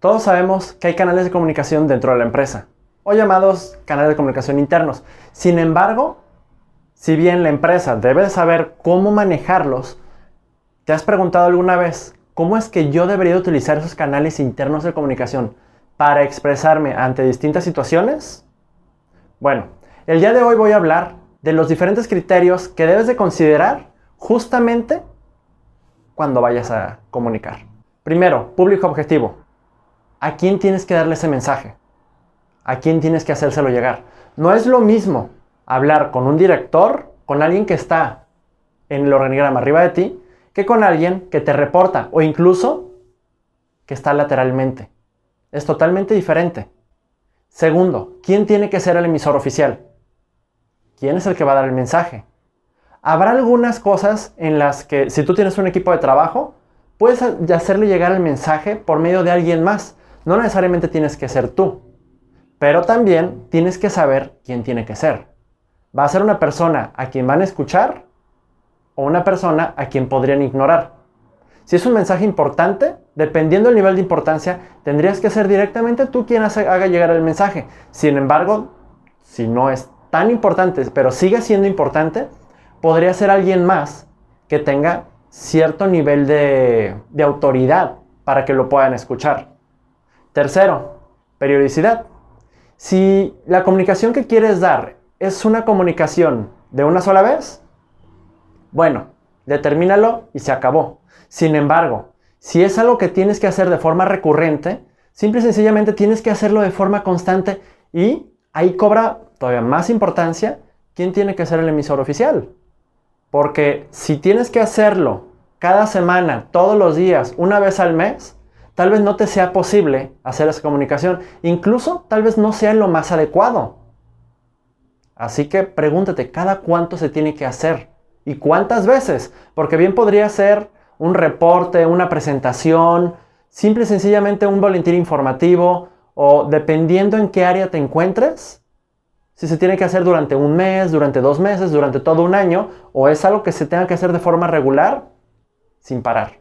Todos sabemos que hay canales de comunicación dentro de la empresa, o llamados canales de comunicación internos. Sin embargo, si bien la empresa debe saber cómo manejarlos, ¿te has preguntado alguna vez cómo es que yo debería utilizar esos canales internos de comunicación para expresarme ante distintas situaciones? Bueno, el día de hoy voy a hablar de los diferentes criterios que debes de considerar justamente cuando vayas a comunicar. Primero, público objetivo. ¿A quién tienes que darle ese mensaje? ¿A quién tienes que hacérselo llegar? No es lo mismo hablar con un director, con alguien que está en el organigrama arriba de ti, que con alguien que te reporta o incluso que está lateralmente. Es totalmente diferente. Segundo, ¿quién tiene que ser el emisor oficial? ¿Quién es el que va a dar el mensaje? Habrá algunas cosas en las que si tú tienes un equipo de trabajo, puedes hacerle llegar el mensaje por medio de alguien más. No necesariamente tienes que ser tú, pero también tienes que saber quién tiene que ser. ¿Va a ser una persona a quien van a escuchar o una persona a quien podrían ignorar? Si es un mensaje importante, dependiendo del nivel de importancia, tendrías que ser directamente tú quien haga llegar el mensaje. Sin embargo, si no es tan importante, pero sigue siendo importante, podría ser alguien más que tenga cierto nivel de, de autoridad para que lo puedan escuchar. Tercero, periodicidad. Si la comunicación que quieres dar es una comunicación de una sola vez, bueno, determínalo y se acabó. Sin embargo, si es algo que tienes que hacer de forma recurrente, simple y sencillamente tienes que hacerlo de forma constante y ahí cobra todavía más importancia quién tiene que ser el emisor oficial. Porque si tienes que hacerlo cada semana, todos los días, una vez al mes, tal vez no te sea posible hacer esa comunicación. Incluso tal vez no sea lo más adecuado. Así que pregúntate, ¿cada cuánto se tiene que hacer? ¿Y cuántas veces? Porque bien podría ser un reporte, una presentación, simple y sencillamente un boletín informativo o dependiendo en qué área te encuentres, si se tiene que hacer durante un mes, durante dos meses, durante todo un año, o es algo que se tenga que hacer de forma regular, sin parar.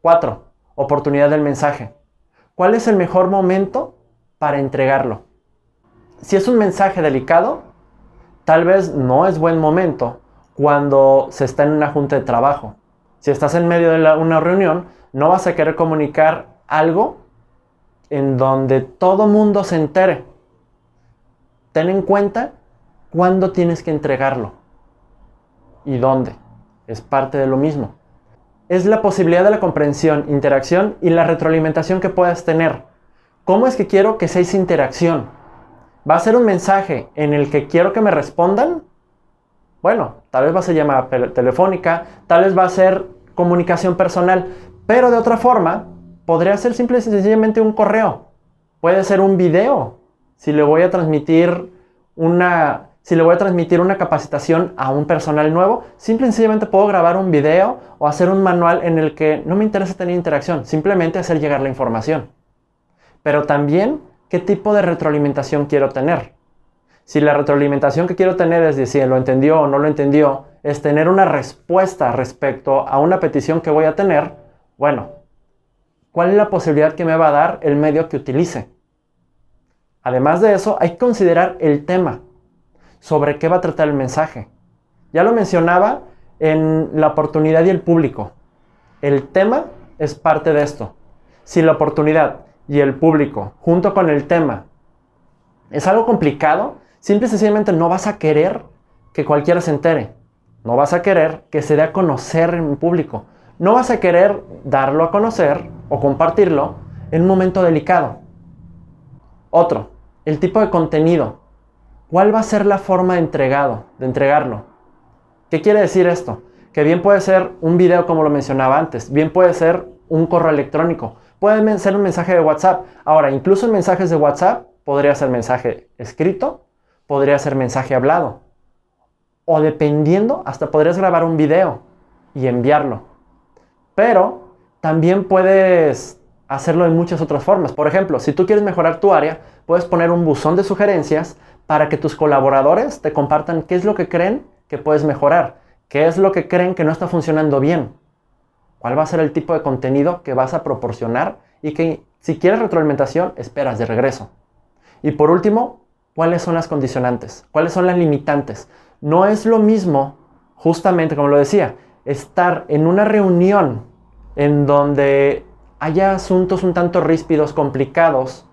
4 oportunidad del mensaje. ¿Cuál es el mejor momento para entregarlo? Si es un mensaje delicado, tal vez no es buen momento cuando se está en una junta de trabajo. Si estás en medio de una reunión, no vas a querer comunicar algo en donde todo mundo se entere. Ten en cuenta cuándo tienes que entregarlo y dónde. Es parte de lo mismo es la posibilidad de la comprensión, interacción y la retroalimentación que puedas tener. ¿Cómo es que quiero que sea esa interacción? ¿Va a ser un mensaje en el que quiero que me respondan? Bueno, tal vez va a ser llamada telefónica, tal vez va a ser comunicación personal, pero de otra forma, podría ser simple y sencillamente un correo. Puede ser un video. Si le voy a transmitir una si le voy a transmitir una capacitación a un personal nuevo, simple y sencillamente puedo grabar un video o hacer un manual en el que no me interesa tener interacción, simplemente hacer llegar la información. Pero también, ¿qué tipo de retroalimentación quiero tener? Si la retroalimentación que quiero tener es decir, lo entendió o no lo entendió, es tener una respuesta respecto a una petición que voy a tener, bueno, ¿cuál es la posibilidad que me va a dar el medio que utilice? Además de eso, hay que considerar el tema sobre qué va a tratar el mensaje. Ya lo mencionaba en la oportunidad y el público. El tema es parte de esto. Si la oportunidad y el público, junto con el tema, es algo complicado, simple y sencillamente no vas a querer que cualquiera se entere. No vas a querer que se dé a conocer en público. No vas a querer darlo a conocer o compartirlo en un momento delicado. Otro, el tipo de contenido. ¿Cuál va a ser la forma de entregado, de entregarlo? ¿Qué quiere decir esto? Que bien puede ser un video como lo mencionaba antes, bien puede ser un correo electrónico, puede ser un mensaje de WhatsApp. Ahora, incluso en mensajes de WhatsApp podría ser mensaje escrito, podría ser mensaje hablado. O dependiendo, hasta podrías grabar un video y enviarlo. Pero también puedes hacerlo de muchas otras formas. Por ejemplo, si tú quieres mejorar tu área, puedes poner un buzón de sugerencias para que tus colaboradores te compartan qué es lo que creen que puedes mejorar, qué es lo que creen que no está funcionando bien, cuál va a ser el tipo de contenido que vas a proporcionar y que Si quieres retroalimentación, esperas de regreso. Y por último, ¿cuáles son las condicionantes? ¿Cuáles son las limitantes? No es lo mismo, justamente como lo decía, estar en una reunión en donde haya asuntos un tanto ríspidos, complicados,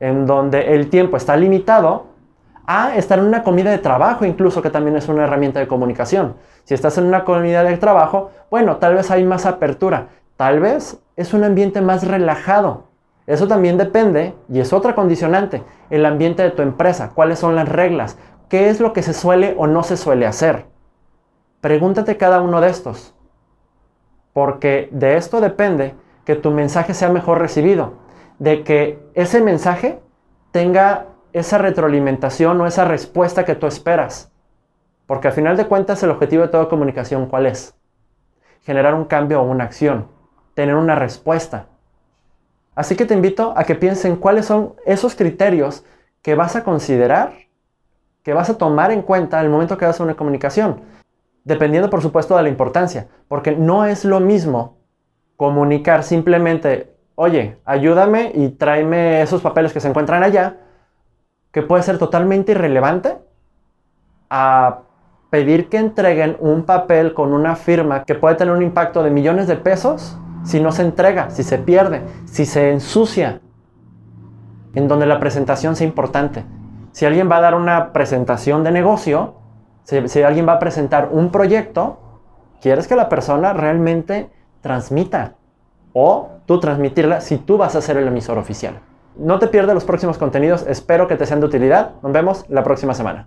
en donde el tiempo está limitado, a estar en una comida de trabajo incluso, que también es una herramienta de comunicación. Si estás en una comida de trabajo, bueno, tal vez hay más apertura, tal vez es un ambiente más relajado. Eso también depende, y es otra condicionante, el ambiente de tu empresa, cuáles son las reglas, qué es lo que se suele o no se suele hacer. Pregúntate cada uno de estos, porque de esto depende que tu mensaje sea mejor recibido, de que ese mensaje tenga esa retroalimentación o esa respuesta que tú esperas. Porque al final de cuentas el objetivo de toda comunicación, ¿cuál es? Generar un cambio o una acción, tener una respuesta. Así que te invito a que pienses en cuáles son esos criterios que vas a considerar, que vas a tomar en cuenta al momento que hagas una comunicación, dependiendo por supuesto de la importancia, porque no es lo mismo comunicar simplemente, oye, ayúdame y tráeme esos papeles que se encuentran allá, que puede ser totalmente irrelevante, a pedir que entreguen un papel con una firma que puede tener un impacto de millones de pesos si no se entrega, si se pierde, si se ensucia, en donde la presentación sea importante. Si alguien va a dar una presentación de negocio, si, alguien va a presentar un proyecto, quieres que la persona realmente transmita o tú transmitirla si tú vas a ser el emisor oficial. No te pierdas los próximos contenidos, espero que te sean de utilidad. Nos vemos la próxima semana.